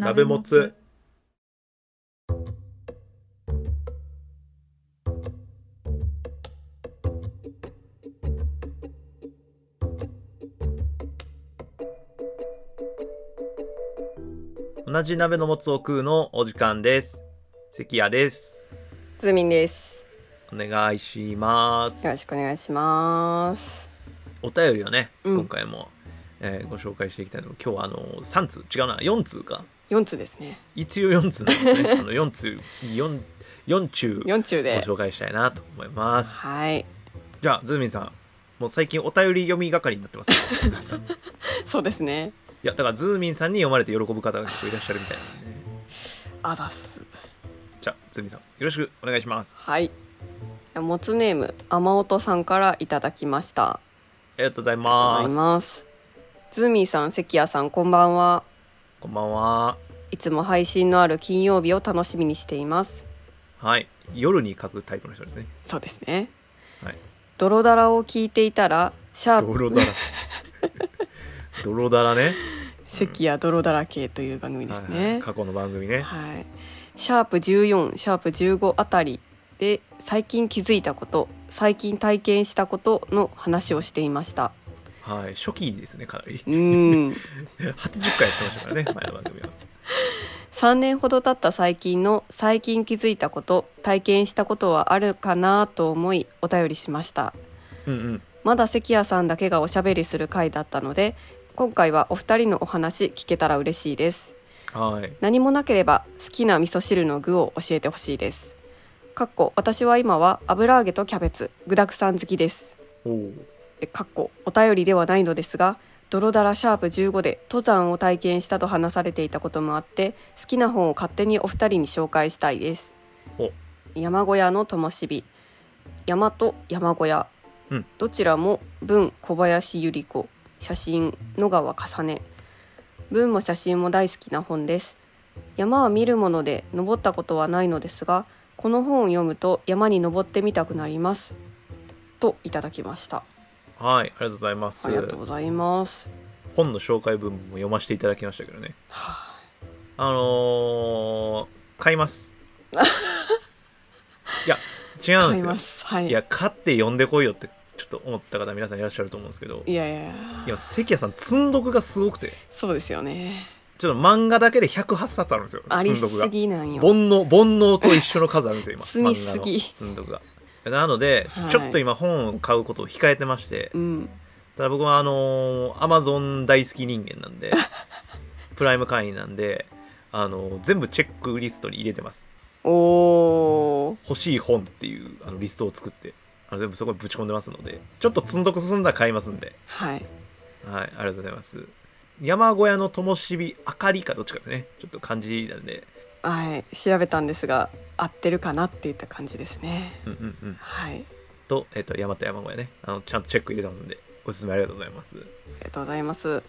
鍋もつ。同じ鍋のもつを食うのお時間です。関谷です。ズーミンです。お願いします。よろしくお願いします。お便りをね、うん。今回も、えーご紹介していきたいの今日はあの3通。違うな4通か4通ですね。一応4通なんですね。あの4通 4, 4通4通ごで紹介したいなと思います。はい。じゃあズーミンさんもう最近お便り読み係になってます そうですね。やだからズーミンさんに読まれて喜ぶ方が結構いらっしゃるみたいなんで。ねあざっす。じゃあズーミンさんよろしくお願いします。はい。もつネーム雨音さんからいただきました。ありがとうございます。ズーミンさん関谷さんこんばんはこんばんは。いつも配信のある金曜日を楽しみにしています。はい。夜に書くタイプの人ですね。そうですね。はい。泥だらを聞いていたらシャープ。泥だら。泥だらね。関谷泥だらけという番組ですはいはい。ね過去の番組ね。はい、シャープ14シャープ15あたりで最近気づいたこと最近体験したことの話をしていましたはい。初期ですねかなり。うーん 80回やってましたからね前の番組は。3年ほど経った最近の最近気づいたこと体験したことはあるかなと思いお便りしました。うんうん。まだ関谷さんだけがおしゃべりする回だったので今回はお二人のお話聞けたら嬉しいです。はい。何もなければ好きな味噌汁の具を教えてほしいです。かっこ私は今は油揚げとキャベツ具沢山好きです。おかっこお便りではないのですが泥だらシャープ15で登山を体験したと話されていたこともあって好きな本を勝手にお二人に紹介したいです。お。山小屋の灯火。山と山小屋、うん。どちらも文小林百合子。写真野川重ね。文も写真も大好きな本です。山は見るもので登ったことはないのですがこの本を読むと山に登ってみたくなります。といただきましたはいありがとうございます。ありがとうございます。本の紹介文も読ませていただきましたけどね。はあのー、買います。いや違あ買いうんですよ。ます。はい。いや買って読んでこいよってちょっと思った方皆さんいらっしゃると思うんですけど。いやいやいや。関谷さん積んどくがすごくて。そうですよね。ちょっと漫画だけで108冊あるんですよあり積んどくがすぎなんよ。煩悩煩悩と一緒の数あるんですよ今。積みすぎ。積んどくがなので、はい。ちょっと今本を買うことを控えてましてうん。ただ僕はあのアマゾン大好き人間なんで プライム会員なんであのー全部チェックリストに入れてます。おー。欲しい本っていうあのリストを作ってあの全部そこにぶち込んでますのでちょっと積んどく進んだら買いますんで。はい。はいありがとうございます。山小屋の灯火明かりかどっちかですね。ちょっと漢字なんではい調べたんですが合ってるかなっていった感じですね。うんうんうん。はい。と,、えっと山と山小屋ね。あのちゃんとチェック入れてますんでおすすめありがとうございます。ありがとうございます。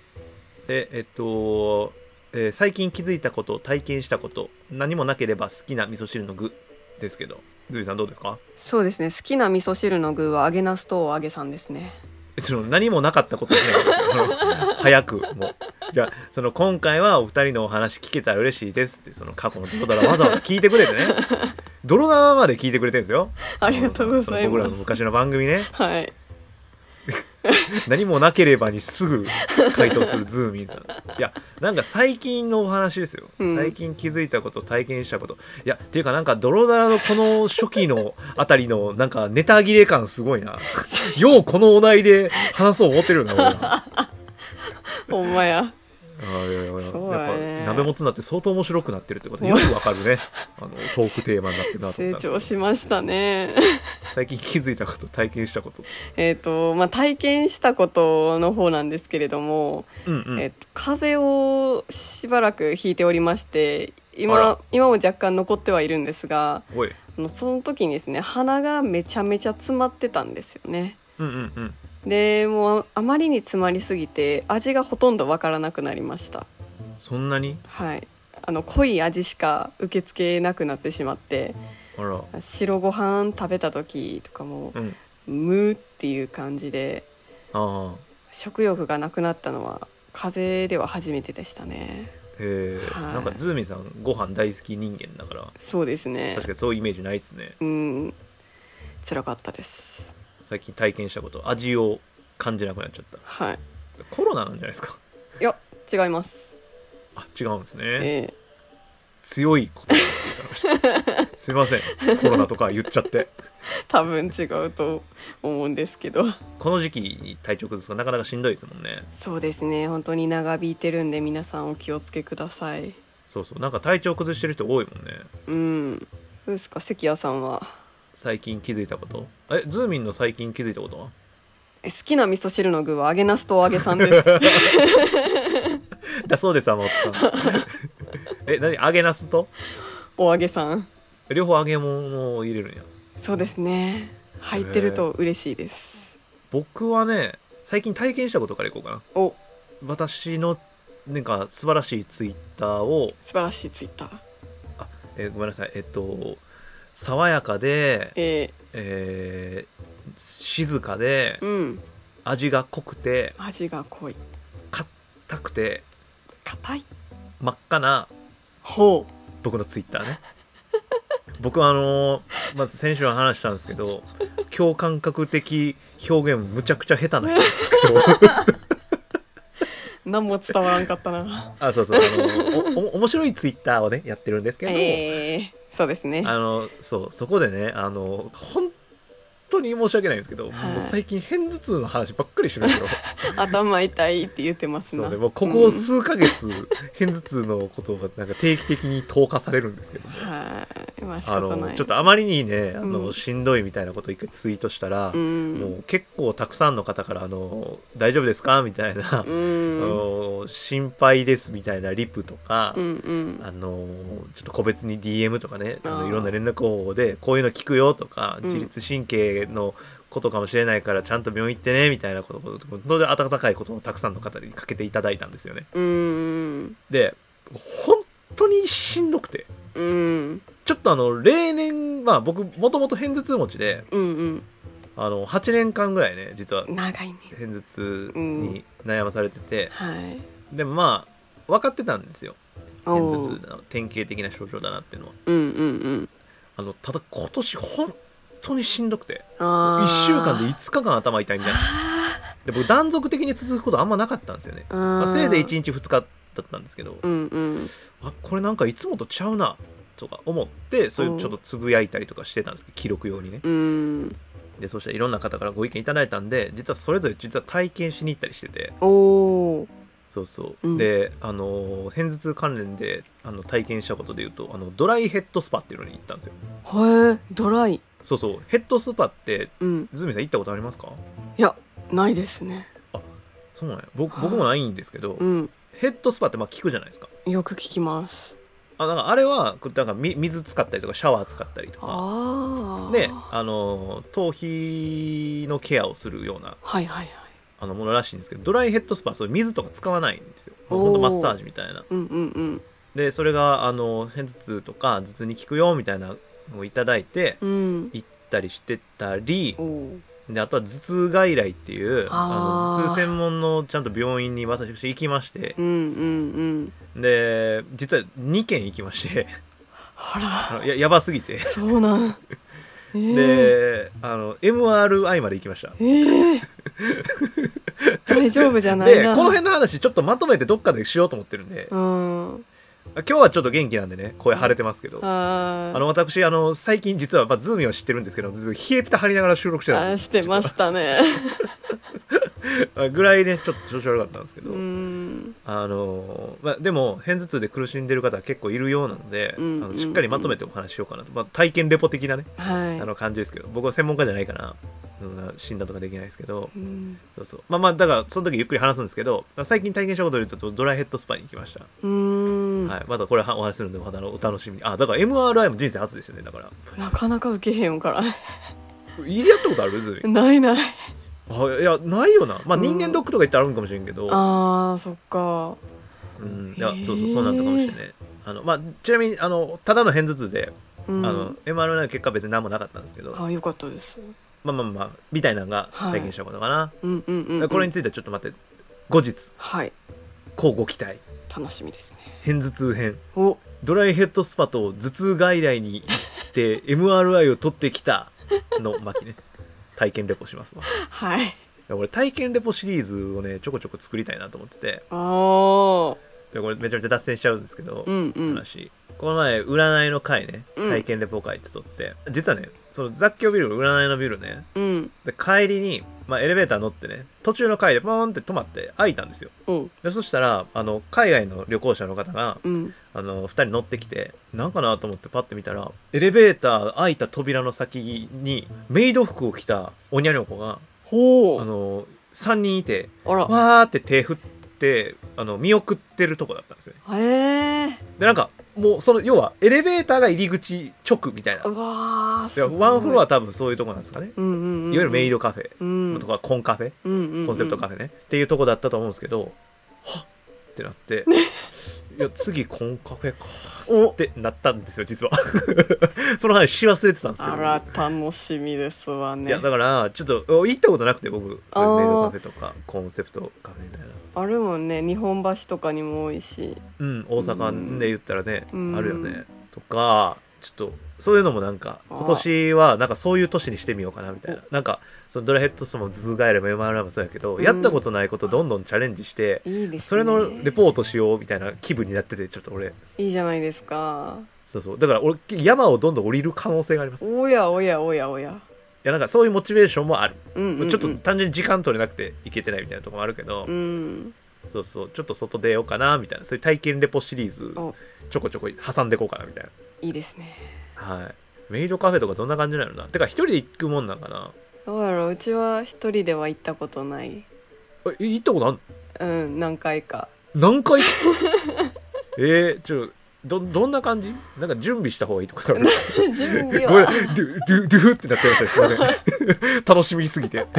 でえっと、えー最近気づいたこと体験したこと何もなければ好きな味噌汁の具ですけど。ズビさんどうですか？そうですね。好きな味噌汁の具は揚げなすと揚げさんですねえその何もなかったことですよあの早く。もうじゃあその今回はお二人のお話聞けたら嬉しいですってその過去の泥だらわざわざ聞いてくれてね。泥だまで聞いてくれてるんですよ。ありがとうござそのい僕らのます昔の番組ね。はい 何もなければにすぐ回答するズーミンさん。いやなんか最近のお話ですよ、うん。最近気づいたこと体験したこと。いやっていうかなんか泥だらのこの初期のあたりのなんかネタ切れ感すごいな。ようこのお題で話そう思ってるよな俺ら ほんまややっぱ鍋もつなって相当面白くなってるってこと。よくわかるね。あのトークテーマになってるなと思成長しましたね。最近気づいたこと体験したこと。えっとまあ体験したことの方なんですけれども、うんうん、えっと風邪をしばらくひいておりましてあ今ら。今も若干残ってはいるんですがおい。あのその時にですね鼻がめちゃめちゃ詰まってたんですよね。うんうんうんでもうあまりに詰まりすぎて味がほとんどわからなくなりました。そんなに？はい。あの濃い味しか受け付けなくなってしまってあら。白ご飯食べた時とかもうん。ムーっていう感じでああ。食欲がなくなったのは風邪では初めてでしたね。へへえ、はい。なんかズーミンさんご飯大好き人間だからそうですね確かにそういうイメージないですねうん辛かったです最近体験したこと味を感じなくなっちゃった。はい。コロナなんじゃないですか？いや違います。あ違うんですね。え強いこと すいません。コロナとか言っちゃって。え多分違うと思うんですけど。この時期に体調崩すのなかなかしんどいですもんね。そうですね。本当に長引いてるんで皆さんお気をつけください。そうそう。なんか体調崩してる人多いもんね。うん。どうですか？関谷さんは最近気づいたこと？えズーミンの最近気づいたことは？え好きな味噌汁の具は揚げなすとお揚げさんです。だそうです山本さん。え何？揚げなすと？お揚げさん。両方揚げ物を入れるんや。そうですね。入ってると嬉しいです。僕はね最近体験したことからいこうかな。お。私のなんか素晴らしいツイッターを素晴らしいツイッター。えごめんなさい。えっと爽やかで、ええー静かでー、うん。味が濃くて味が濃い。硬くて硬い？真っ赤なほ僕のツイッターね。僕はあのーまず先週は話したんですけど共感覚的表現むちゃくちゃ下手な人。なんですけどう何も伝わらんかったな。あそうそう。あのおお面白いツイッターをねやってるんですけど、えー、そうですね。あのそうそこでねあの本当に申し訳ないんですけど、はい。もう最近片頭痛の話ばっかりしてるんですよ。頭痛いって言ってますなそうねもうここ数ヶ月、片頭痛のことがなんか定期的に投下されるんですけども。うんはい。まあ仕あ方ない。のちょっとあまりにねあの、うん。しんどいみたいなことを一回ツイートしたら、うん。もう結構たくさんの方からあの「大丈夫ですか?」みたいな、うあんの心配です」みたいなリプとか、うんうん。あのちょっと個別に DM とかねあのいろんな連絡方法でこういうの聞くよとか、うん自律神経のことかもしれないからちゃんと病院行ってねみたいなことを本当に温かいことをたくさんの方にかけていただいたんですよね。うん。で本当にしんどくて。うん。ちょっとあの例年まあ僕もともと片頭痛持ちでうんあの8年間ぐらいね実はうん長いね。片頭痛に悩まされてて、はい。でもまあ分かってたんですよ。お片頭ー痛の典型的な症状だなっていうのは。うんうんうん。あのただ今年本当にしんどくて。あ1週間でい5日間頭痛いみたいな。で僕断続的に続くことあんまなかったんですよね、まあ、せいぜい1日2日だったんですけど。うんうん。あこれなんかいつもとちゃうなとか思ってそういうちょっとつぶやいたりとかしてたんですけど記録用にね。うん。でそしたらいろんな方からご意見いただいたんで実はそれぞれ実は体験しに行ったりしてて。おおそうそう、うん。であの片頭痛関連であの体験したことで言うとあのドライヘッドスパっていうのに行ったんですよ。へえドライ。そうそう。ヘッドスパってうん。ズミさん行ったことありますか？いやないですね。そうなんや。僕僕もないんですけど、うん。ヘッドスパってまあ効くじゃないですか。よく聞きます。あなんかあれはなんかみ水使ったりとかシャワー使ったりとか。ああであの頭皮のケアをするようなはいはいはいあのものらしいんですけどドライヘッドスパはそういう水とか使わないんですよ。ほんとマッサージみたいな。うんうんうん。でそれがあの片頭痛とか頭痛に効くよみたいなのをいただいてうん。行ったりしてたりであとは頭痛外来っていうあの頭痛専門のちゃんと病院に私行きまして。うんうんうん。で実は2軒行きまして。あ のややばすぎて。そうなん。えー、であの MRI まで行きました。えー、大丈夫じゃないな。でこの辺の話ちょっとまとめてどっかでしようと思ってるんで。うん。今日はちょっと元気なんでね声腫れてますけど。ああの私あの最近実は、まあ、ズーミは知ってるんですけどずっと冷えピタ張りながら収録してたんあですしてましたね。よぐらいねちょっと調子悪かったんですけど、うん。あのまあ、でも片頭痛で苦しんでる方は結構いるようなので、うんあのしっかりまとめてお話ししようかなと、まあ、体験レポ的なねはい。あの感じですけど僕は専門家じゃないから診断とかできないですけどうん。そうそう。まあまあだからその時ゆっくり話すんですけど最近体験したことで言うとドライヘッドスパに行きました、うん。はい、またこれはお話しするんでまたお楽しみに。あだから MRI も人生初ですよねだから。なかなか受けへんから。やったことある？ズーミないないあいやないよな。まあうん。人間ドックとか行ったらあるんかもしれんけど、あーそっか。うん、いやそうそうそうなんだかもしれない。あのまあちなみにあのただの片頭痛で、うん。あの MRI の結果は別に何もなかったんですけど。あよかったです。まあまあまあみたいなのが体験したことかな、うんうんうん、うん、これについてはちょっと待って。後日。はい。交互期待。楽しみですね。片頭痛編。お。ドライヘッドスパと頭痛外来に行って MRI を取ってきたの巻ね体験レポしますわ。い。はいや俺体験レポシリーズをねちょこちょこ作りたいなと思ってて。おー。でこれめちゃめちゃ脱線しちゃうんですけど、うんうん。話。この前占いの回ねうん。体験レポ会って撮って、実はねその雑居ビルの占いのビルね。うん。で帰りに、まあ、エレベーター乗ってね途中の階でポーンって止まって開いたんですよ。うん。でそしたらあの海外の旅行者の方がうん。あの2人乗ってきてなんかなと思ってパッて見たらエレベーター開いた扉の先にメイド服を着たおにゃにょこがほう。あの3人いてわーって手振ってあの見送ってるとこだったんですよね。へえでなんかもうその要はエレベーターが入り口直みたいな。うわすごい。ワンフロア多分そういうとこなんですかね、うんうんうんうん。いわゆるメイドカフェ。うん。とかコンカフェ、うんうんうん。コンセプトカフェね、っていうとこだったと思うんですけどはっってなっていや次コンカフェか。お。ってなったんですよ実は。その話し忘れてたんですけどあら楽しみですわね。いやだからちょっとお行ったことなくて僕そういうメイドカフェとかコンセプトカフェみたいな。あるもんね日本橋とかにも多いし。うん大阪で言ったらね、うん。あるよね。とかちょっとそういうのもなんかあ今年はなんかそういう年にしてみようかなみたいな。なんかそのドラヘッドスもズーガエレも MRI もそうやけど、うん。やったことないことどんどんチャレンジしていいですね。それのレポートしようみたいな気分になっててちょっと俺。いいじゃないですか。そうそう。だから俺山をどんどん降りる可能性があります。いおやおやおやおや。やなんかそういうモチベーションもある、うんうん、うん、ちょっと単純に時間取れなくていけてないみたいなところもあるけど、うんそうそう。ちょっと外出ようかなみたいな。そういう体験レポシリーズお。ちょこちょこ挟んでいこうかなみたいいいですね。なはい。メイドカフェとかどんな感じなのな？てか一人で行くもんなんかな？どうやろう。うちは一人では行ったことない。え行ったことあんうん何回か。何回？えー、ちょどどんな感じ？なんか準備した方がいいとか 準備ごめん。はドゥドゥドゥってなってましたすいません楽しみすぎて。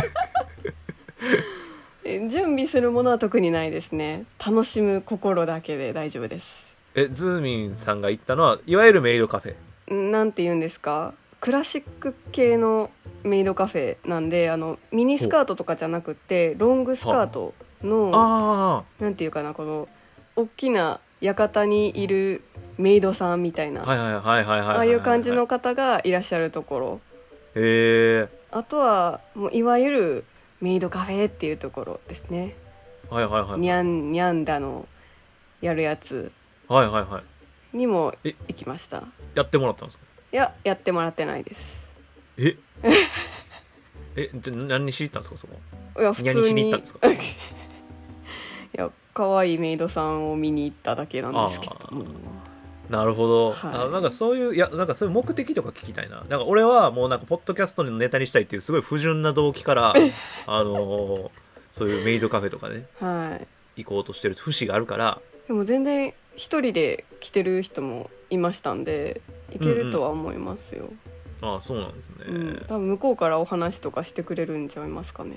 え準備するものは特にないですね。楽しむ心だけで大丈夫です。えズーミンさんが行ったのはいわゆるメイドカフェんなんて言うんですか？クラシック系のメイドカフェなんであのミニスカートとかじゃなくてロングスカートのあなんていうかなこの大きな館にいるメイドさんみたいな、あああいう感じの方がいらっしゃるところ。へえあとはもういわゆるメイドカフェっていうところですね、はいはいはいにゃんにゃんだのやるやつ。はいはいはいにもえ行きました。やってもらったんですか？いややってもらってないです。え？えじゃあ何にしに行ったんですかそこ？いや普通に。に行ったんですか？いや可愛いメイドさんを見に行っただけなんですけどなるほど、はい。あなんかそういういやなんかそういう目的とか聞きたいな。なんか俺はもうなんかポッドキャストのネタにしたいっていうすごい不純な動機から あのーそういうメイドカフェとかねはい。行こうとしてる節があるから。でも全然一人で来てる人もいましたんでいけるとは思いますよ、ああそうなんですね、うん。多分向こうからお話とかしてくれるんちゃいますかね。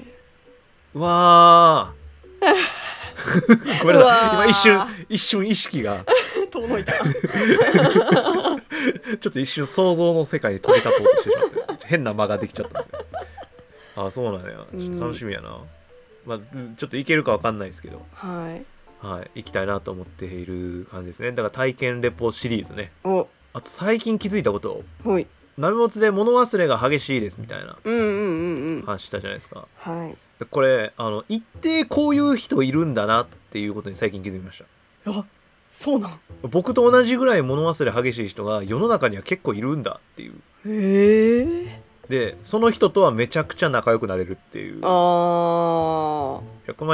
うわー。ごめんなさい。今一瞬一瞬意識が。遠いた。ちょっと一瞬想像の世界に飛び立とうとしてしまって変な間ができちゃったんですけどああそうなんや。楽しみやな、まあうんちょっと行けるかわかんないですけど。はいはい行きたいなと思っている感じですね。だから体験レポシリーズね。お。あと最近気づいたこと。ほい。鍋もつで物忘れが激しいですみたいな話したじゃないですか。はい。これあの一定こういう人いるんだなっていうことに最近気づきました。あそうなん。僕と同じぐらい物忘れ激しい人が世の中には結構いるんだっていう。へえでその人とはめちゃくちゃ仲良くなれるっていう。いあー。やこ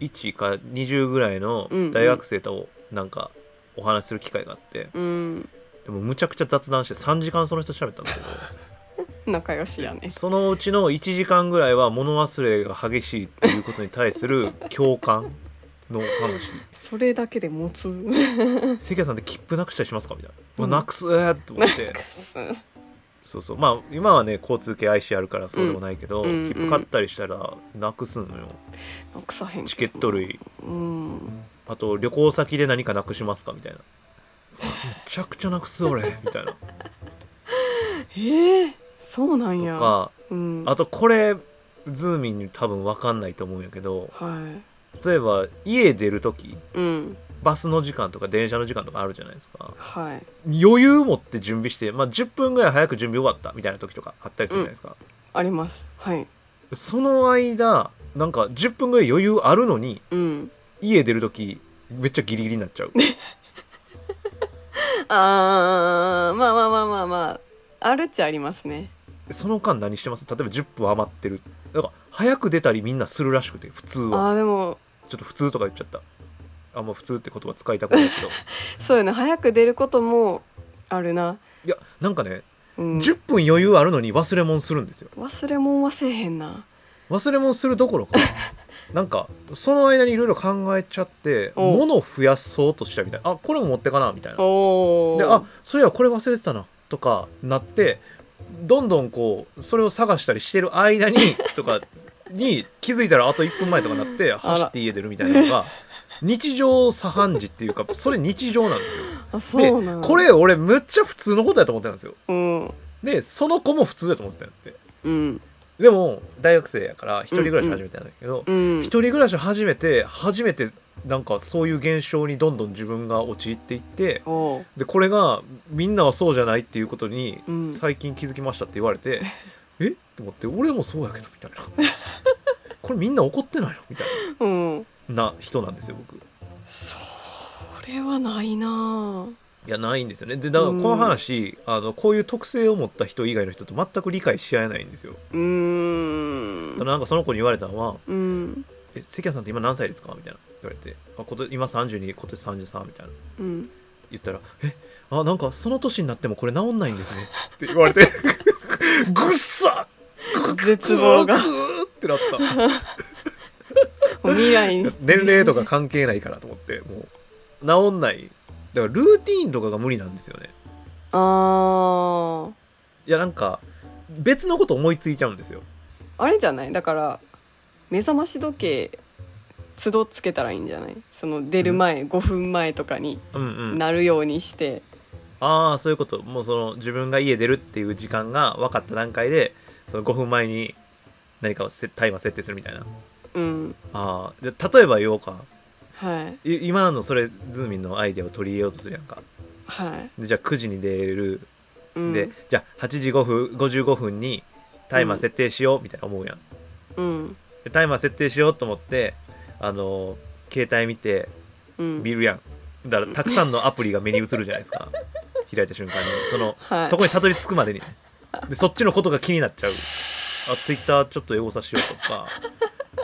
の前21か20ぐらいの大学生となんかお話しする機会があって、うん。でもむちゃくちゃ雑談して3時間その人喋ったんですけ 仲良しやね。どそのうちの1時間ぐらいは物忘れが激しいっていうことに対する 共感の話。それだけで持つ。関谷さんって切符なくしたりしますか？みたいな、うん。まあ、なくすーと思ってそうそう。まあ今はね交通系 IC あるからそうでもないけど、うん。うん切符買ったりしたらなくすのよ。なくさへんチケット類。うん。あと旅行先で何かなくしますかみたいな。めちゃくちゃなくす俺。みたいな。えー、そうなんや。とかうん。あとこれズーミンに多分分かんないと思うんやけどはい。例えば家出る時うんバスの時間とか電車の時間とかあるじゃないですか。はい。余裕持って準備して、まあ、10分ぐらい早く準備終わったみたいな時とかあったりするじゃないですか、あります。はい。その間なんか10分ぐらい余裕あるのにうん。家出る時めっちゃギリギリになっちゃう。あーまあまあまあまあまああるっちゃありますね。その間何してます？例えば10分余ってる。だから早く出たりみんなするらしくて普通は。あーでもちょっと普通とか言っちゃったあんま普通って言葉使いたくないけど。そうよね。早く出ることもあるな、いやなんかね、うん、10分余裕あるのに忘れ物するんですよ。忘れ物はせえへんな。忘れ物するどころか。なんかその間にいろいろ考えちゃってお物を増やそうとしたみたいな。あこれも持ってかなみたいな。であそういやこれ忘れてたなとかなってどんどんこうそれを探したりしてる間にとかに気づいたらあと1分前とかなって 走って家出るみたいなのが日常茶飯事っていうか それ日常なんですよ。あそうなんでこれ俺むっちゃ普通のことやと思ってたんですよ。うん。でその子も普通やと思ってたんでうん。でも大学生やから一人暮らし始めたんだけど、うん。一人暮らし始めて初めてなんかそういう現象にどんどん自分が陥っていっておう。でこれがみんなはそうじゃないっていうことにうん。最近気づきましたって言われて、え？と思って俺もそうやけどみたいな。これみんな怒ってないの？みたいうんなな人なんですよ僕。それはないないやないんですよね。でだからこの話、あのこういう特性を持った人以外の人と全く理解し合えないんですよ。うーん。なんかその子に言われたのはうん「え関谷さんって今何歳ですか?」みたいな。言われて「あ今年今32今年33」みたいな。うん。言ったら「えあなんかその年になってもこれ治んないんですね」って言われて。ぐっさ絶望が。グーってなった未来に。年齢とか関係ないからと思ってもう治んない。だからルーティーンとかが無理なんですよね。あー。いやなんか別のこと思いついちゃうんですよ。あれじゃない？だから目覚まし時計都度つけたらいいんじゃない？その出る前、5分前とかにうんうん。なるようにして。ああそういうこと。もうその自分が家出るっていう時間が分かった段階でその5分前に何かをせタイマー設定するみたいなうん。ああで例えば言おうか。はい。い今のそれズーミンのアイデアを取り入れようとするやんか。はい、でじゃあ9時に出る、うん、でじゃあ8時5分55分にタイマー設定しようみたいな思うやん、うん。でタイマー設定しようと思ってあの携帯見てうん。見るやん。だからたくさんのアプリが目に映るじゃないですか。開いた瞬間に。その、はい。そこにたどり着くまでに。ねでそっちのことが気になっちゃう。あツイッターちょっとエゴサしようとか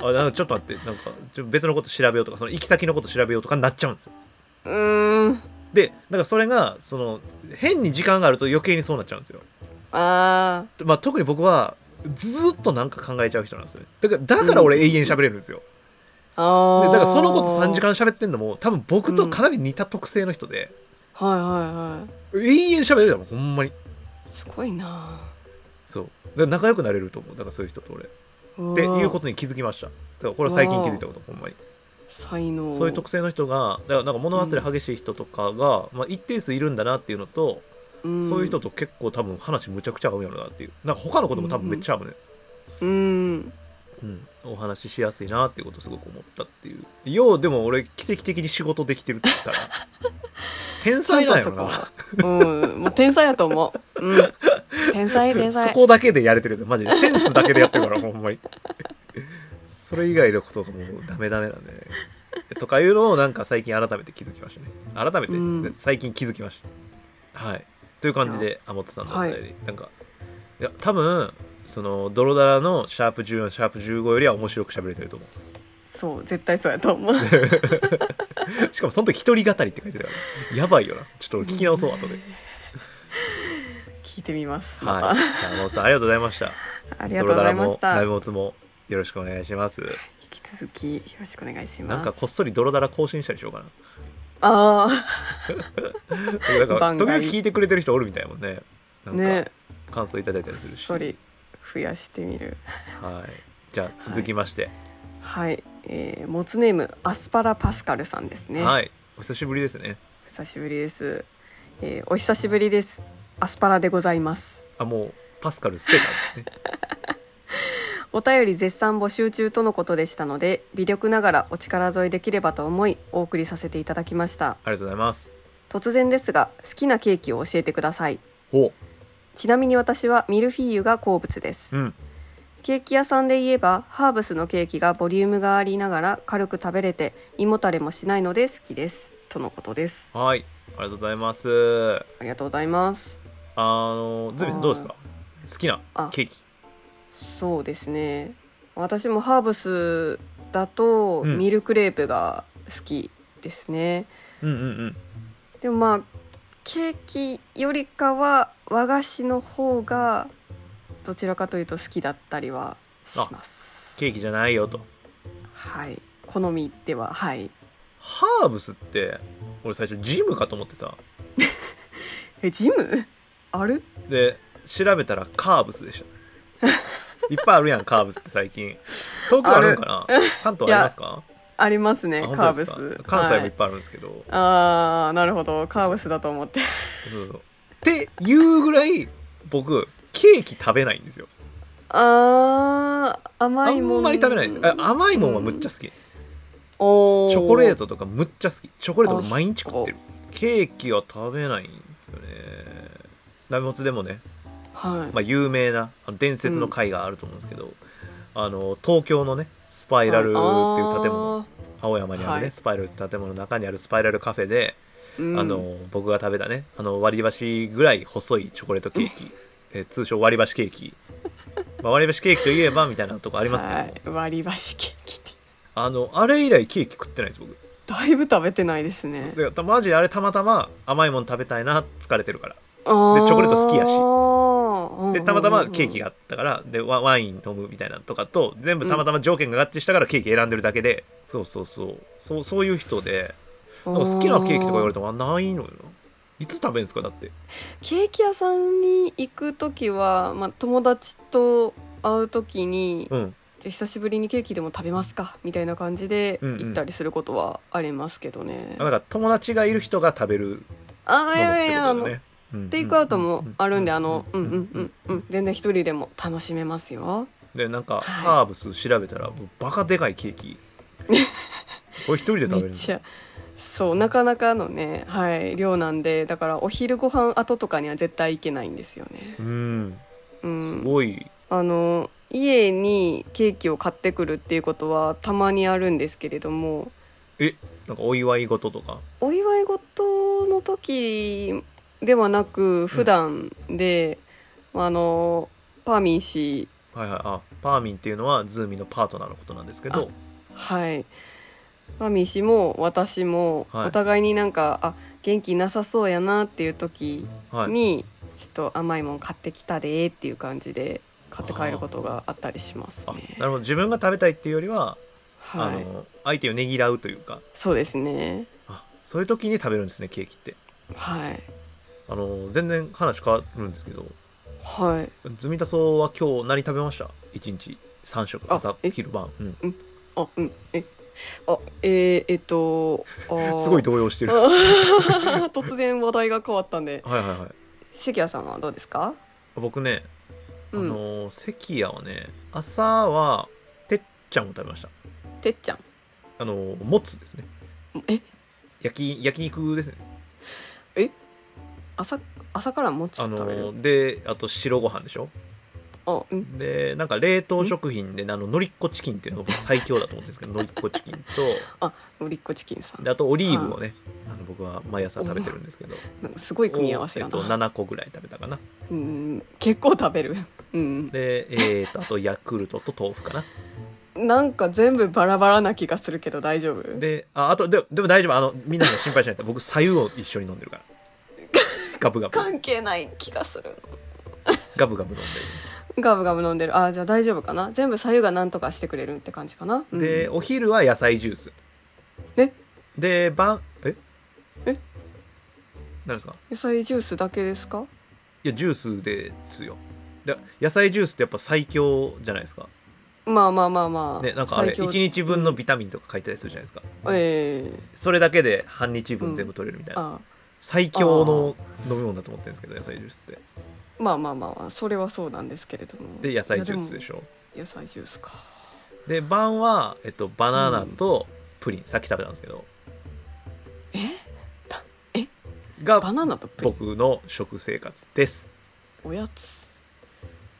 あなんかちょっと待ってなんかちょ別のこと調べようとかその行き先のこと調べようとかになっちゃうんですよ。うーん。でだからそれがその変に時間があると余計にそうなっちゃうんですよ、あまあ、特に僕はずーっとなんか考えちゃう人なんですよね。だからだから俺永遠喋れるんですよ、ーあーでだからそのこと3時間喋ってんのも多分僕とかなり似た特性の人で、はいはいは永遠喋れるだもんほんまに。いすごいな。そう。だから仲良くなれると思う。だからそういう人と俺っていうこととに気づきました。だからこれは最近気づいたことほんまに。才能。そういう特性の人がだからなんか物忘れ激しい人とかが、まあ、一定数いるんだなっていうのと、うん。そういう人と結構多分話むちゃくちゃ合うんやろなっていう。なんか他のことも多分めっちゃ合うね、うん。うん。お話ししやすいなっていうことをすごく思ったっていう。ようでも俺奇跡的に仕事できてるって言ったら。天才な。んやろなうん。もう天才やと思う。うん。天才 天才。そこだけでやれてるマジで。センスだけでやってるからほんまに。それ以外のことがもうダメダメなんでね。とかいうのをなんか最近改めて気づきましたね。改めて、うん。最近気づきました。はい。という感じで天本さんのお便り、なんかいや多分そのドロダラのシャープ14シャープ15よりは面白く喋れてると思う。そう絶対そうやと思う。しかもその時一人語りって書いてたから。やばいよな。ちょっと俺聞き直そう後で。聞いてみますまた、はいじゃあ天本さんありがとうございました。ありがとうございました。ドロダラもライブもよろしくお願いします。引き続きよろしくお願いします。なんかこっそりドロダラ更新したりしようかな。あ なんか番外。時々聞いてくれてる人おるみたいもんね。なんかあね。感想いただいたこっりするし、そり増やしてみる。はい、じゃあ続きまして、はい、えー、モツネームアスパラパスカルさんですね、はい。お久しぶりですね。久しぶりです、えー、お久しぶりです。アスパラでございます。あもうパスカル捨てたんですね。お便り絶賛募集中とのことでしたので微力ながらお力添えできればと思いお送りさせていただきました。ありがとうございます。突然ですが好きなケーキを教えてください。おちなみに私はミルフィーユが好物です。うん。ケーキ屋さんで言えばハーブスのケーキがボリュームがありながら軽く食べれて胃もたれもしないので好きです。とのことです。はい。ありがとうございます。ありがとうございます。あのズミさんどうですか？好きなあ。ケーキ。そうですね。私もハーブスだとうん。ミルクレープが好きですね、うんうんうん。でもまあケーキよりかは和菓子の方がどちらかというと好きだったりはします。ケーキじゃないよと。はい。好みでははい。ハーブスって俺最初ジムかと思ってさ。えジム？ある？で調べたらカーブスでした。いっぱいあるやんカーブスって最近。東京あるんかな？関東ありますか？ありますねカーブス。関西もいっはいぱいあるんですけど、あーなるほど。カーブスだと思って。そうそうっていうぐらい僕ケーキ食べないんですよ。あー甘あいもん。んまり食べないです。あ甘いもんはむっちゃ好き、チおョコレートトとかむっちゃ好き。チョコレート俺毎日食ってる。ケーキは食べないんですよね。ダメモツでもね、はい、まあ、有名な伝説の会があると思うんですけど、あの東京のねスパイラルっていう建物青山にあるね、はい。スパイラルって建物の中にあるスパイラルカフェで、うん。あの僕が食べたねあの割り箸ぐらい細いチョコレートケーキ、えー通称割り箸ケーキ、まあ、割り箸ケーキといえばみたいなとこありますけど、はい、割り箸ケーキって。あのあれ以来ケーキ食ってないです僕、だいぶ食べてないですね。マジであれたまたま甘いもの食べたいな疲れてるからチョコレート好きやし。うんでたまたまケーキがあったからでワワイン飲むみたいなのとかと全部たまたま条件が合致したからケーキ選んでるだけで、そうそうそう。そうそういう人でなんか好きなケーキとか言われてもあないのよな。いつ食べるんですかだって。ケーキ屋さんに行く時は、まあ、友達と会う時に、うん。じゃあ久しぶりにケーキでも食べますかみたいな感じでうんうん。行ったりすることはありますけどね、だから友達がいる人が食べるあいものってやいやあのテイクアウトもあるんであのうんうんうん。うん全然一人でも楽しめますよ。でなんかはい。ハーブス調べたらもうバカでかいケーキ。これ一人で食べるの？めっちゃ。そうなかなかのねはい量なんでだからお昼ご飯後とかには絶対行けないんですよね。うん。すうん。ごい。あの家にケーキを買ってくるっていうことはたまにあるんですけれども。なんかお祝い事とか？お祝い事の時ではなく普段で、あのパーミン氏。はいはい。あパーミンっていうのはズーミンのパートナーのことなんですけど。はい。パーミン氏も私もはい。お互いになんか、あ元気なさそうやなっていう時はい。に、ちょっと甘いもん買ってきたでっていう感じで買って帰ることがあったりしますあねなるほど。自分が食べたいっていうよりは、あはい。の相手をねぎらうというか。そうですね。あそういう時に食べるんですねケーキって。はいあの全然話変わるんですけど。はい。ズミタソウは今日何食べました？一日。3食。あ朝え？昼晩、うん、あうん。え？あえー、えっと すごい動揺してる。あ 突然話題が変わったんで。はいはいはい。関谷さんはどうですか？僕ねあうん。の関谷はね朝はてっちゃんを食べました。てっちゃん？あのもつですね。え？焼き焼肉ですね朝朝からもつあ食べる？のであと白ご飯でしょ？あうん。でなんか冷凍食品であののりっこチキンっていうのが僕最強だと思ってるんですけどのりっこチキンと のりっこチキンさん。であとオリーブをねあの僕は毎朝食べてるんですけど。なんかすごい組み合わせやな、をえっと、7個ぐらい食べたかな。うん結構食べる。うんでえー、とあとヤクルトと豆腐かな。なんか全部バラバラな気がするけど大丈夫？でああとででも大丈夫。あのみんなが心配しないで僕左右を一緒に飲んでるからガブガブ。関係ない気がする。ガブガブ飲んガブガブ飲んでる。あじゃあ大丈夫かな。全部左右が何とかしてくれるって感じかな、うん。でるでお昼は野菜ジュース。え？で晩え？え？何ですか？野菜ジュースだけですか？いやジュースですよ。で野菜ジュースってやっぱ最強じゃないですか。まあまあまあまあ。ねなんかあれ最強。1日分のビタミンとか書いてたりするじゃないですか、ええ。それだけで半日分全部取れるみたいな、あ最強の飲み物だと思ってるんですけど野菜ジュースって。まあまあまあそれはそうなんですけれども。で野菜ジュースでょ。しょ野菜ジュースか。で晩は、えっと、バナナとプリン、さっき食べたんですけど。え？え？がバナナとプリン？僕の食生活です。おやつ。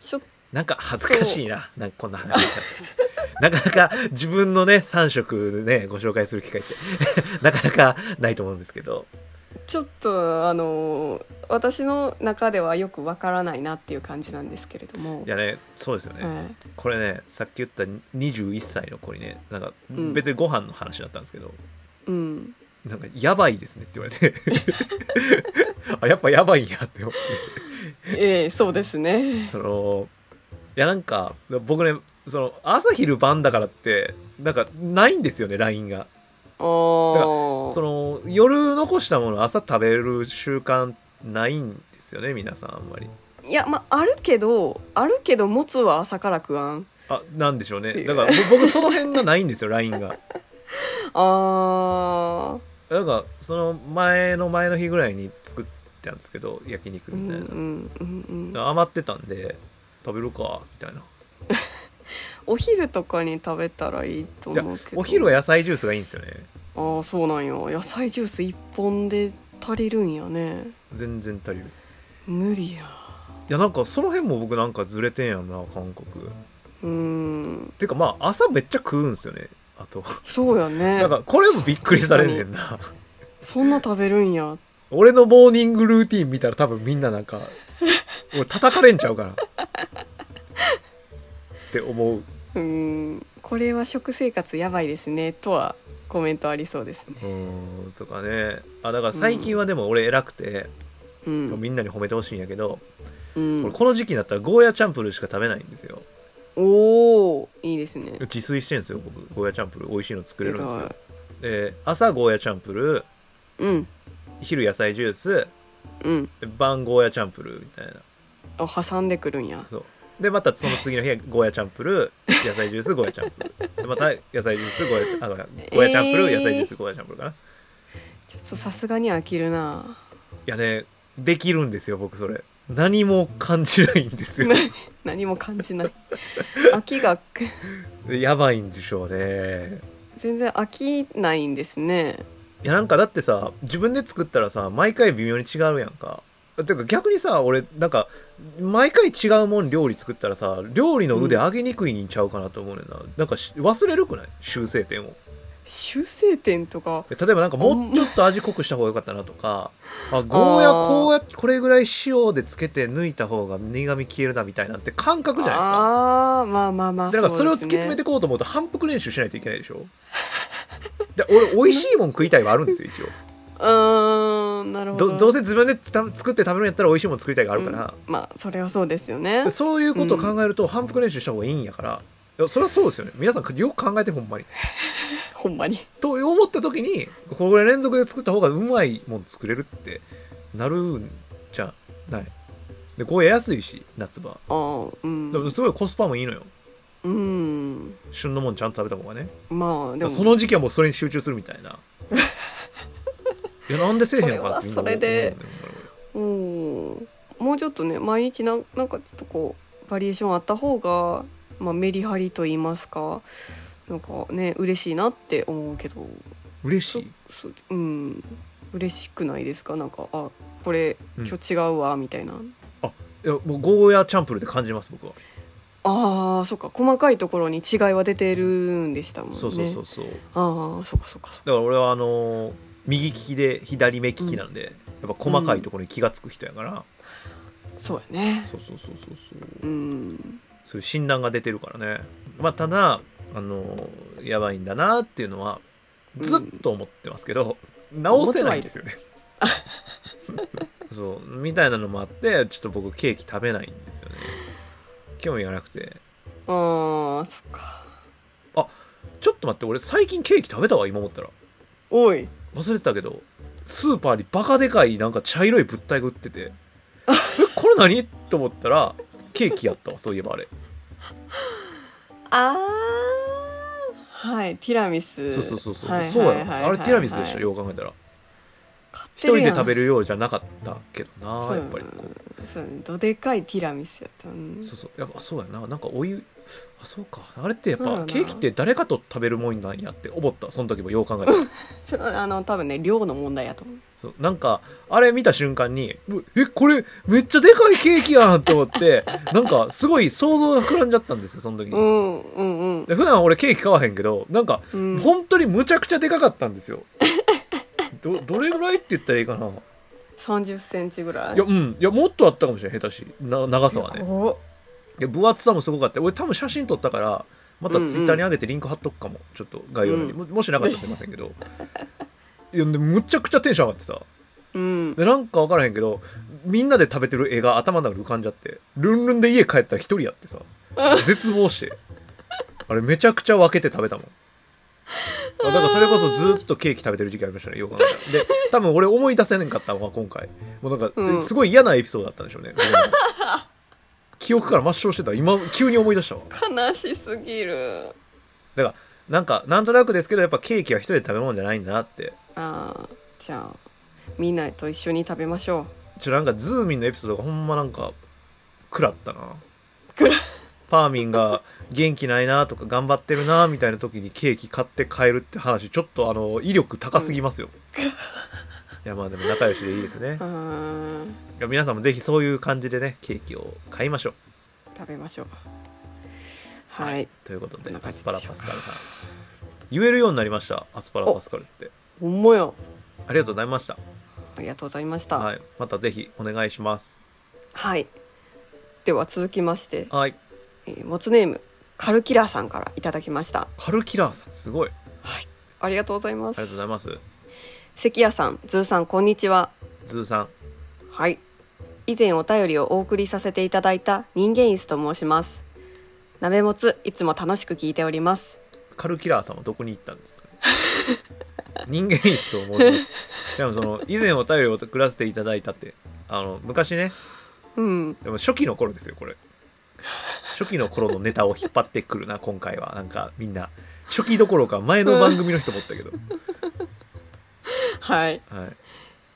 ちょっなんか恥ずかしいな。なんかこんな話しちゃって。なかなか自分のね3食ねご紹介する機会って。なかなかないと思うんですけどちょっとあのー私の中ではよくわからないなっていう感じなんですけれども。いやねそうですよね、はい。これねさっき言った21歳の子にねなんかうん。別にご飯の話だったんですけど、うん。なんかやばいですねって言われて。あやっぱやばいんやって思って。ええそうですね。そのいやなんか僕ねその朝昼晩だからってなんかないんですよね LINE があー。その夜残したもの朝食べる習慣ないんですよね皆さんあんまり。いやまああるけどあるけどもつは朝から食わん。あなんでしょうね。だからぼ僕その辺がないんですよ LINE が。あなんかその前の前の日ぐらいに作ったんですけど焼肉みたいな、うんうんうん。余ってたんで食べるかみたいな お昼とかに食べたらいいと思うけど。お昼は野菜ジュースがいいんですよね。ああそうなんよ野菜ジュース1本で足りるんやね。全然足りる。無理や。いやなんかその辺も僕なんかずれてんやんな韓国。うーん。てかまあ朝めっちゃ食うんすよね。あと。そうやね。なんかこれもびっくりされんねんな。そんな食べるんや。俺のモーニングルーティン見たら多分みんななんか 俺叩かれんちゃうかなって思う。うーんこれは食生活やばいですねとはコメントありそうですね。うーんとかね。あだから最近はでも俺偉くて、うん。みんなに褒めてほしいんやけど、うん。俺この時期になったらゴーヤチャンプルーしか食べないんですよ。おおいいですね。自炊してるんですよ僕。ゴーヤチャンプル。ー美味しいの作れるんですよ。で朝ゴーヤチャンプルーうん。昼野菜ジュースうん。で晩ゴーヤチャンプルーみたいな。あ挟んでくるんや。そうでまたその次の日はゴーヤチャンプルー野菜ジュースゴーヤチャンプルー。でまた野菜ジュースゴーヤあごめんゴーヤチャンプルー、えー。野菜ジュースゴーヤチャンプルーかな。いちょっとさすがに飽きるな。やねできるんですよ僕それ。何も感じないんですよ。何も感じない。飽きがやばいんでしょうね。全然飽きないんですね。いやなんかだってさ自分で作ったらさ毎回微妙に違うやんか。てか逆にさ俺なんか毎回違うもん料理作ったらさ料理の腕上げにくいんちゃうかなと思うねんな、なんかし忘れるくない？修正点を。修正点とか？例えばなんかもうちょっと味濃くした方がよかったなとかあゴーヤこうやこれぐらい塩でつけて抜いた方が苦味消えるなみたいなんて感覚じゃないですか。あまあまあまあだからそれを突き詰めていこうと思うと反復練習しないといけないでしょ？で俺美味しいもん食いたいはあるんですよ一応うーんなるほど。どどうせ自分で作って食べるんやったら美味しいもん作りたいがあるから、うんまあそれはそうですよね。そういうことを考えると反復練習した方がいいんやから、いやそれはそうですよね。皆さんよく考えてほんまに。ほんまに。と思った時にこれぐらい連続で作った方がうまいもん作れるってなるんじゃない。でこう安いし夏場。ああうん。でもすごいコスパもいいのよ。うん。旬のもんちゃんと食べた方がね。まあでも。その時期はもうそれに集中するみたいな いやなんでせえへんのかなってそれはそれで思うん。もうちょっとね毎日なんなんかちょっとこうバリエーションあった方が、まあ、メリハリと言いますかなんかね嬉しいなって思うけど。嬉しい？そうん。嬉しくないですか？なんかあこれうん。今日違うわみたいな、いやもうゴーヤチャンプルで感じます僕は、ああそっか。細かいところに違いは出てるんでしたもんね。そうそうそうそう。ああそっかそっかそっか。だから俺はあのー右利きで左目利きなんで、やっぱ細かいところに気が付く人やから、そうやね。そうそうそうそうそう。うん。そういう診断が出てるからね。まあただあのーやばいんだなっていうのはずっと思ってますけど、直せないんですよね。そう。みたいなのもあってちょっと僕ケーキ食べないんですよね。興味がなくて。ああそっか。ちょっと待って俺最近ケーキ食べたわ今思ったら。おい忘れてたけどスーパーにバカでかいなんか茶色い物体が売ってて。えこれ何？と思ったらケーキやったわそういえばあれ。ああはいティラミス。そうそうそうそう、はいそうやはいはい。あれティラミスでしょ、はいよう考えたら一人で食べるようじゃなかったけどなやっぱりこそうどでかいティラミスやった、そうそうやっぱそうやな。なんかお湯あそうか。あれってやっぱケーキって誰かと食べるもんなんやって思ったその時もよう考えた。ら そうあの多分ね量の問題やと思う。そうなんかあれ見た瞬間にうえこれめっちゃでかいケーキやんと思って なんかすごい想像が膨らんじゃったんですよその時に、うんうんうん。で普段俺ケーキ買わへんけどなんかうん。本当にむちゃくちゃでかかったんですよどどれぐらいって言ったらいいかな？30センチぐらい。いやうん。いやもっとあったかもしれない下手し。な長さはね。お。で分厚さもすごかった俺多分写真撮ったからまたツイッターに上げてリンク貼っとくかも、ちょっと概要欄に、うんももしなかったらすいませんけど。いやでむちゃくちゃテンション上がってさ。うん。でなんか分からへんけどみんなで食べてる絵が頭の中に浮かんじゃってルンルンで家帰ったら一人やってさ。絶望して。あれめちゃくちゃ分けて食べたもん。あだからそれこそずっとケーキ食べてる時期ありましたねよくで。多分俺思い出せなかったのは今回。もうなんか、うん。すごい嫌なエピソードだったんでしょうね 記憶から抹消してた今急に思い出したわ。悲しすぎる。だからなんかなんとなくですけどやっぱケーキは一人で食べるもんじゃないんだなって。あーじゃあみんなと一緒に食べましょちょなんかズーミンのエピソードがほんまなんか食らったな。食らパーミンが元気ないなとか頑張ってるなみたいな時にケーキ買って帰るって話ちょっとあの威力高すぎますよ、いやまあでも仲良しでいいですね。いや皆さんもぜひそういう感じでねケーキを買いましょう。食べましょう。はい、ということでアスパラパスカルさん。言えるようになりましたアスパラパスカルって。ほんまや。ありがとうございました。ありがとうございました。はい、はいまたぜひお願いします。では続きまして、はい。えー、モツネームカルキラーさんからいただきました。カルキラーさんすごい。ありがとうございまありがとうすございます。関谷さんズーさんこんにちは。ズーさん。はい。以前お便りをお送りさせていただいた人間椅子と申します。いつもいつも楽しく聞いております。カルキラーさんはどこに行ったんですかね。人間椅子と思います。しかもその以前お便りを送らせていただいたってあの昔ね。うん。でも初期の頃ですよこれ初期の頃のネタを引っ張ってくるな今回は。なんかみんな初期どころか前の番組の人もおったけど、はい。はい、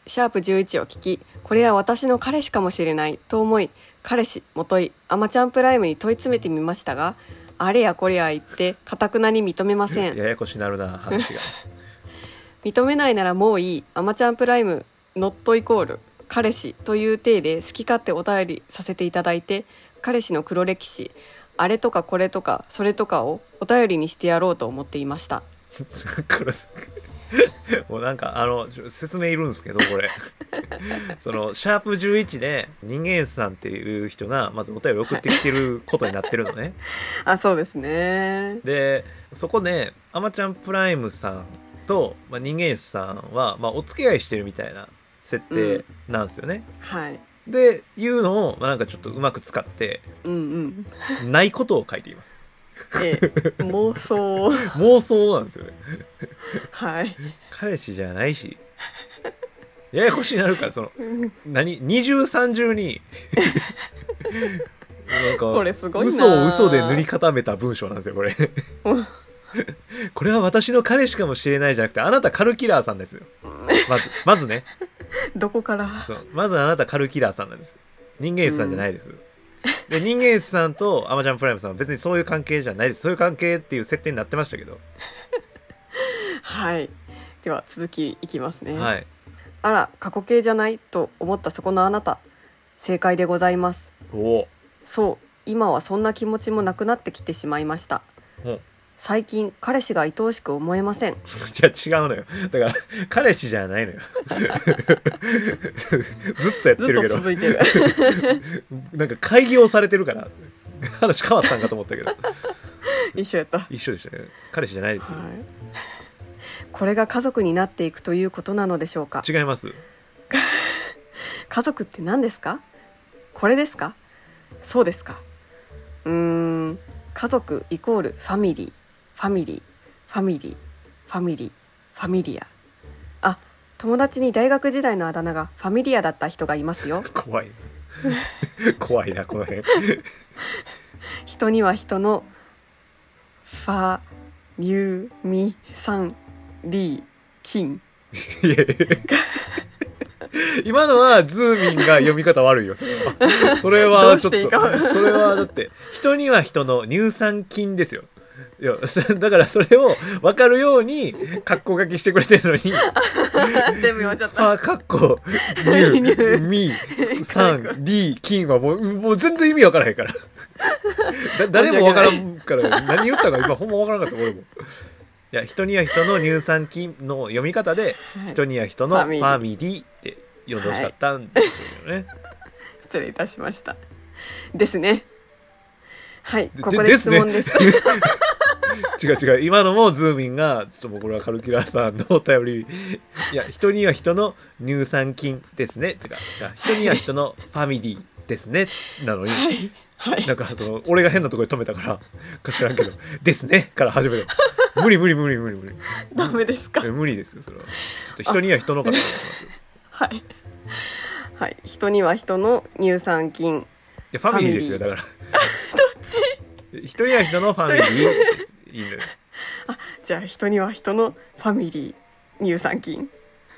シャープ11を聞きこれは私の彼氏かもしれないと思い彼氏元いアマちゃんプライムに問い詰めてみましたがあれやこれや言ってかたくなに認めません。ややこしなるな話が。認めないならもういい。アマちゃんプライムノットイコール。彼氏という体で好き勝手お便りさせていただいて彼氏の黒歴史あれとかこれとかそれとかをお便りにしてやろうと思っていました。もうなんかあの説明いるんですけどこれ。そのシャープ11で人間さんっていう人がまずお便り送ってきてることになってるのね。あそうですね。でそこであまちゃんプライムさんと、まあ、人間さんは、まあ、お付き合いしてるみたいな設定なんですよね、はいでいうのを、まあ、なんかちょっとうまく使ってうんうん。ないことを書いています。ええ。妄想。妄想なんですよね。はい。彼氏じゃないしややこしになるからその何二重三重に。なんかこれすごいな。嘘を嘘で塗り固めた文章なんですよこれ。うんこれは私の彼氏かもしれないじゃなくてあなたカルキラーさんですよ。まずまずね どこから？そう。まずあなたカルキラーさんなんです。人間 S さんじゃないです、で人間 S さんとアマちゃんプライムさんは別にそういう関係じゃないです。そういう関係っていう設定になってましたけど、はい。では続きいきますね、はい。あら過去形じゃないと思ったそこのあなた。正解でございます。お。おそう。今はそんな気持ちもなくなってきてしまいました。う。ん最近彼氏が愛おしく思えません。じゃあ違うのよ。だから彼氏じゃないのよ。ずっとやってずっとるけど続いてる。なんか開業されてるから。話変わったんかと思ったけど。一緒やった、は一緒でしたね。彼氏じゃないですよ、い、これが家族になっていくということなのでしょうか？違います。家族って何ですか？これですか？そうですか。うーん。家族イコールファミリーファミリーファミリーファミリーファミリア。あ友達に大学時代のあだ名がファミリアだった人がいますよ。怖い。怖いなこの辺。人には人のファニューミサンリーキン。今のはズーミンが読み方悪いよそれは。それどはちょっとそれはだって人には人の乳酸菌ですよいや だからそれを分かるようにカッコ書きしてくれてるのに。全部読んじゃった。パカッコ乳ミ酸 D 菌はもうもう全然意味分からへんから。だ 誰も分からんから何言ったか今ほんま分からなかった俺も。いや人には人の乳酸菌の読み方ではい。人には人のフファミリーって読んでほしかったんですよね、失礼いたしました。ですねはいでここで質問です。違う違う。今のもズーミンがちょっともうこれはカルキュラーさんのお便り。いや人には人の乳酸菌ですね。てか人には人のファミリーですね。なのに、はいはい。なんかその俺が変なところで止めたからか知らんけど「ですね」から始める無理無理無理無理無理。ダメですか。え無理ですよそれは。ちょっと人には人のからはい。はい。人には人の乳酸菌。いやファミリーですよだからち。人には人のファミリー。いい のよじゃあ人には人のファミリー乳酸菌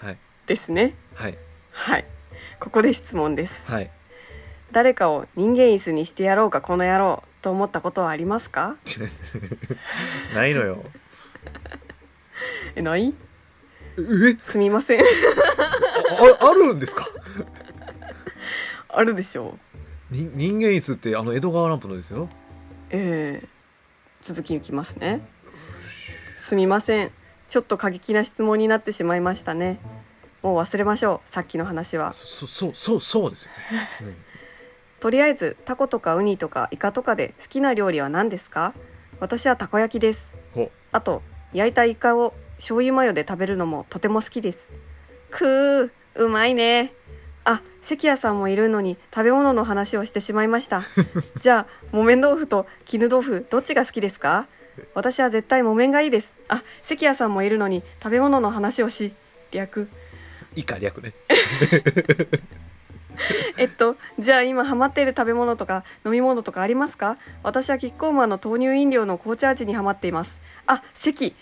はい。ですね。はい。はい。ここで質問です。はい。誰かを人間椅子にしてやろうかこの野郎と思ったことはありますか？ないのよ。えない？え？すみません。あああるんですか？あるでしょうに人間椅子ってあの江戸川乱歩のですよ。えー、続きいきますね。すみません。ちょっと過激な質問になってしまいましたね。もう忘れましょう。さっきの話は。そそうそうそうですよ。ね、うん。とりあえずタコとかウニとかイカとかで好きな料理は何ですか？私はたこ焼きです。ほあと焼いたイカを醤油マヨで食べるのもとても好きです。くーうまいねあ関谷さんもいるのに食べ物の話をしてしまいました。じゃあ木綿豆腐と絹豆腐どっちが好きですか？私は絶対木綿がいいです。あ関谷さんもいるのに食べ物の話をし略。以下略ね。えっとじゃあ今ハマっている食べ物とか飲み物とかありますか？私はキッコーマンの豆乳飲料の紅茶味にハマっています。あ関。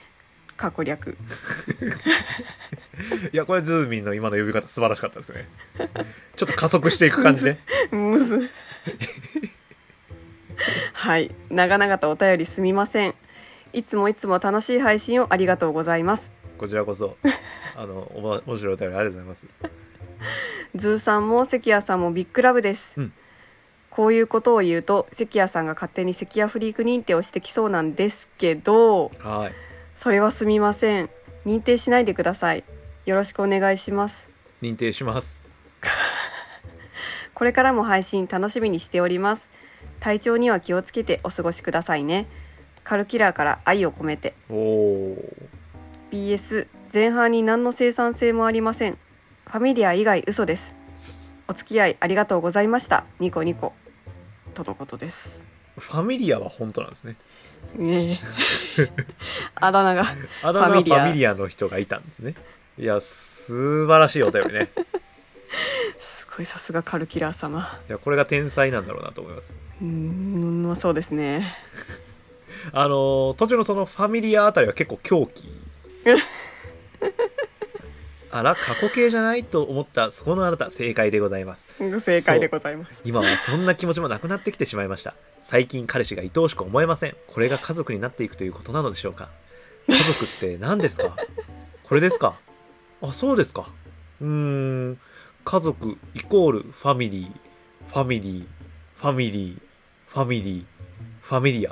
過去略 いやこれズーミンの今の呼び方素晴らしかったですね。ちょっと加速していく感じねむず。はい。長々とお便りすみません。いつもいつも楽しい配信をありがとうございます。こちらこそあのおも面白いお便りありがとうございます。ズーさんも関谷さんも big love です、うん。こういうことを言うと関谷さんが勝手に関谷フリーク認定をしてきそうなんですけどはい。それはすみません。認定しないでくださいよろしくお願いします。認定します。これからも配信楽しみにしております。体調には気をつけてお過ごしくださいね。カルキラーから愛を込めて。おお BS 前半に何の生産性もありません。ファミリア以外嘘です。お付き合いありがとうございました。ニコニコ。とのことです。ファミリアは本当なんですね。ねえ。あだ名があだ名ファミリアの人がいたんですねいや素晴らしいお便りね。すごいさすがカルキラー様。いやこれが天才なんだろうなと思います。うーんまあそうですね。あの途中のそのファミリアあたりは結構狂気。あら過去形じゃないと思ったそこのあなた正解でございます。正解でございます。今はそんな気持ちもなくなってきてしまいました。最近彼氏が愛おしく思えません。これが家族になっていくということなのでしょうか。家族って何ですか？これですか？あそうですか。うーん。家族イコールファミリーファミリーファミリーファミリーファミリア。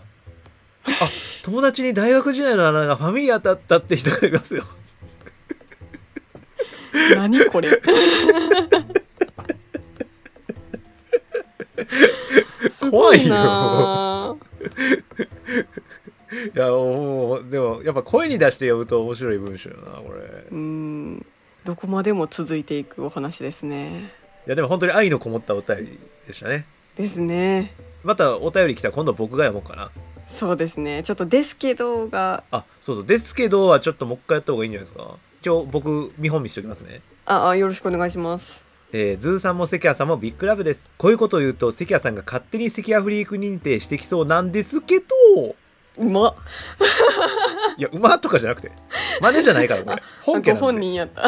あ 友達に大学時代のあなたがファミリアだったって人がいますよ。何これ。怖いよいやもうでもやっぱ声に出して読むと面白い文章よなこれ。うーん。どこまでも続いていくお話ですね。いやでも本当に愛のこもったお便りでしたね。ですね。またお便り来たら今度僕が読もうかな。そうですね。ちょっとですけどが。あそうそうですけどはちょっともう一回やった方がいいんじゃないですか。一応僕見本見しておきますね。ああよろしくお願いします。えー、ズーさんも関谷さんも big love です。こういうことを言うと関谷さんが勝手に関谷フリーク認定してきそうなんですけどうまっ。いや馬とかじゃなくて真似じゃないからこれ。本家ごなんで本人やった。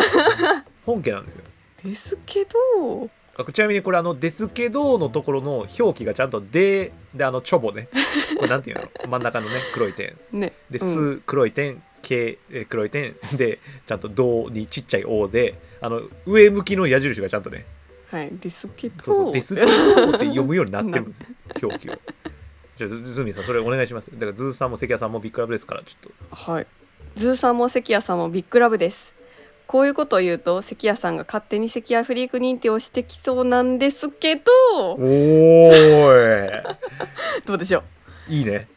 本家なんですよ。ですけど。あちなみにこれあの「ですけど」のところの表記がちゃんと「で」であのチョボね。これなんていうの？真ん中のね黒い点。ね。で「うん。す」黒い点「け」えー黒い点。でちゃんと「ど」にちっちゃい「お」であの上向きの矢印がちゃんとね。はい。ですけど。そうそう「ですけど」って読むようになってるんですよ。表記を。じゃあズミンさんそれお願いします。だからズーさんも関谷さんも big love ですからちょっと。はい。ズーさんも関谷さんも big love です。こういうことを言うと関谷さんが勝手に関谷フリーク認定をしてきそうなんですけど。おーい。どうでしょう？いいね。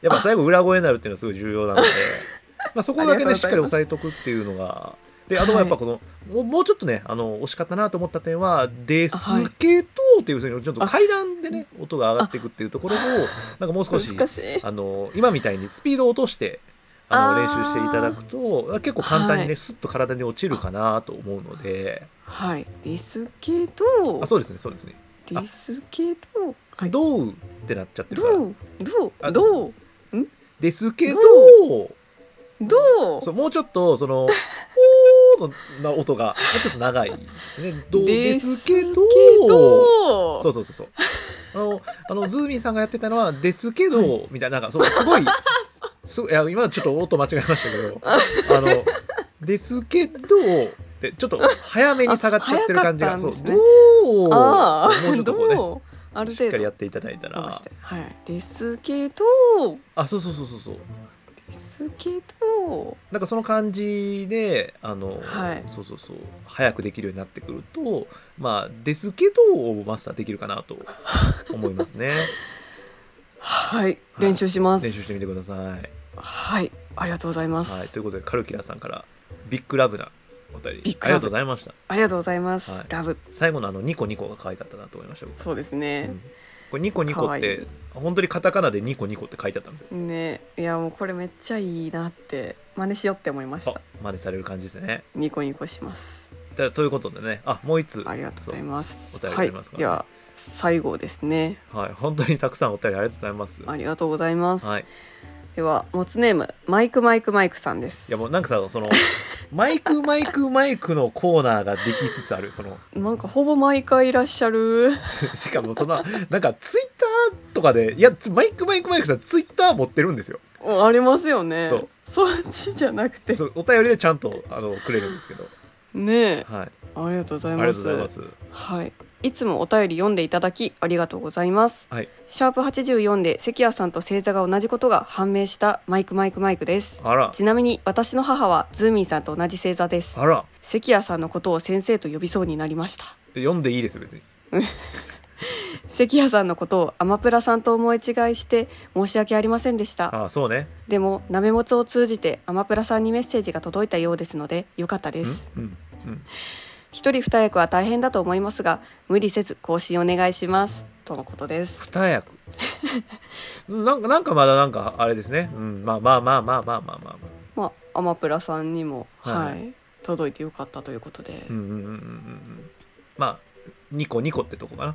やっぱ最後裏声になるっていうのはすごい重要なので。まあそこだけねしっかり押さえとくっていうのがであとはやっぱこの、もうもうちょっとねあの惜しかったなと思った点は「ですけど」っていうふうにちょっと階段でね音が上がっていくっていうところをなんかもう少しあの今みたいにスピードを落としてあの練習していただくと結構簡単にね、はい。スッと体に落ちるかなと思うので。はい。ですけどあそうですねそうですね。ですけどはい。どうってなっちゃってるから。どう？どあうどうですけどどう？そうもうちょっとその「お ー」のな音がちょっと長いですね。どうですけどど。そうそうそうそう。あのあのズーミンさんがやってたのは「ですけど」みたいななんかそうすごい すごいいや今ちょっと音間違えましたけど あの「ですけど」ってちょっと早めに下がっちゃってる感じがそうどうもうちょっとこうねあるしっ程度かりやっていただいたら。はいですけど。あそうそうそうそうそう。ですけどなんかその感じであの、はい。そうそうそう早くできるようになってくるとまあですけどをマスターできるかなと思いますね。はい。練習します。練習してみてください、はい。ありがとうございます、はい、ということでカルキラさんからビッグラブなお便り。ありがとうございました。ありがとうございます、はい。ラブ。最後のあのニコニコが可愛かったなと思いました僕。そうですうねん、これニコニコって可愛い。本当にカタカナでニコニコって書いてあったんですよ。ねいやもうこれめっちゃいいなって真似しようって思いましあた真似される感じですね。ニコニコします。だということでね。あもう一つありがとうございます。お便りはいありますからでは最後ですね。はい。本当にたくさんお便りありがとうございます。ありがとうございます、はいではモツネームマイクマイクマイクさんです。いやもうなんかさその マイクマイクマイクのコーナーができつつあるその。なんかほぼ毎回いらっしゃる。しかもそんななんかツイッターとかでいやつマイクマイクマイクさんツイッター持ってるんですよ。おありますよね。そう。そっちじゃなくて。そうお便りでちゃんとあのくれるんですけど。ねえ。はい。ありがとうござありがいますとうございます。はいいつもお便り読んでいただきありがとうございます。はい。シャープ84で関谷さんと星座が同じことが判明したマイクマイクマイクです。あら。ちなみに私の母はズーミンさんと同じ星座です。あら。関谷さんのことを先生と呼びそうになりました。読んでいいです別に。関谷さんのことをアマプラさんと思い違いして申し訳ありませんでした。ああそうね。でもなめもつを通じてアマプラさんにメッセージが届いたようですのでよかったです。うんうん一人二役は大変だと思いますが無理せず更新お願いします。とのことです。二役。なんかなんかまだなんかあれですね。うん。まあまあまあまあまあまあまあ。まあまあアマプラさんにもはい。はい、届いてよかったということで、うんうんうんうんうん。まあニコニコってとこかな。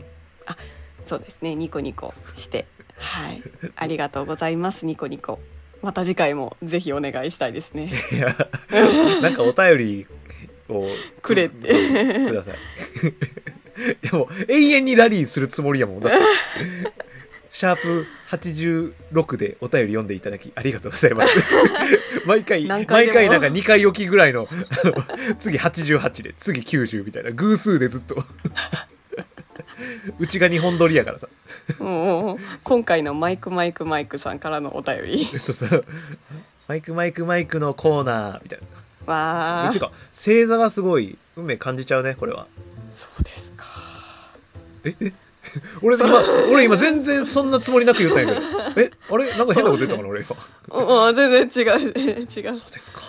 そうですね。ニコニコして。はい。ありがとうございます。ニコニコ。また次回もぜひお願いしたいですね。いやなんかお便りをくれって。ください。いやもう永遠にラリーするつもりやもん。だって シャープ86でお便り読んでいただきありがとうございます。毎回毎回なんか2回おきぐらいの次88で次90みたいな偶数でずっと。うちが日本撮りやからさ。もう。今回のマイクマイクマイクさんからのお便り。そうそう。マイクマイクマイクのコーナーみたいなわあてか星座がすごい運命感じちゃうねこれは。そうですか。ええ 俺今俺今全然そんなつもりなく言ったんやけど。えあれ？なんか変なこと言ったかな俺今。う。んうん全然違う。違う。そうですか。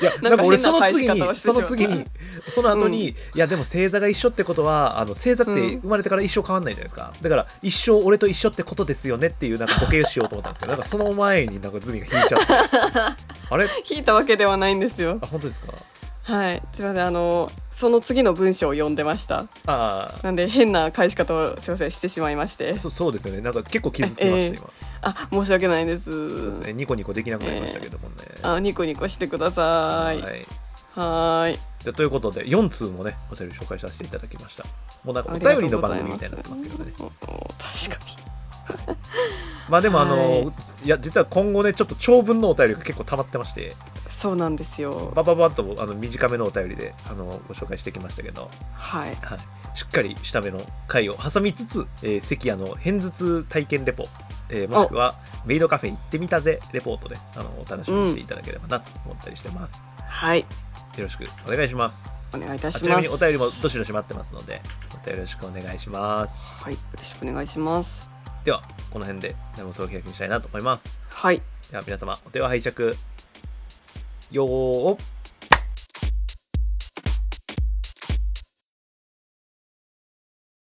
いや なんか俺その次にその次にその後に、いやでも星座が一緒ってことはあの星座ってうん。生まれてから一生変わんないじゃないですか。だから一生俺と一緒ってことですよねっていうなんかボケをしようと思ったんですけどなんかその前になんかズミが引いちゃって。あれ？聞いたわけではないんですよ。あ本当ですか？はい。すいません。あのその次の文章を読んでました。あなんで変な返し方をすいませんしてしまいまして。あそそうですよね。なんか結構傷つきました、ええ。今。あ申し訳ないです。そうですね。ニコニコできなくなりましたけどもね、あニコニコしてください。はい。はーいでということで4通もねお便り紹介させていただきました。もうなんかお便りの番組みたいになってますけどね。確かに まあでもあの、はい。い、や実は今後ねちょっと長文のお便りが結構溜まってまして。そうなんですよ。バババッとあの短めのお便りであのご紹介してきましたけど、はい。はい、しっかりしための回を挟みつつ、えー関谷の片頭痛体験レポ、えーもしくはメイドカフェ行ってみたぜレポートであのお楽しみにしていただければなと思ったりしてます、はい。よろしくお願いします。お願いいたします。みにお便りもどしどし待ってますのでお便りよろしくお願いします。はい。よろしくお願いしますではこの辺で生送契約にしたいなと思います。はい。では皆様お手を拝借。よー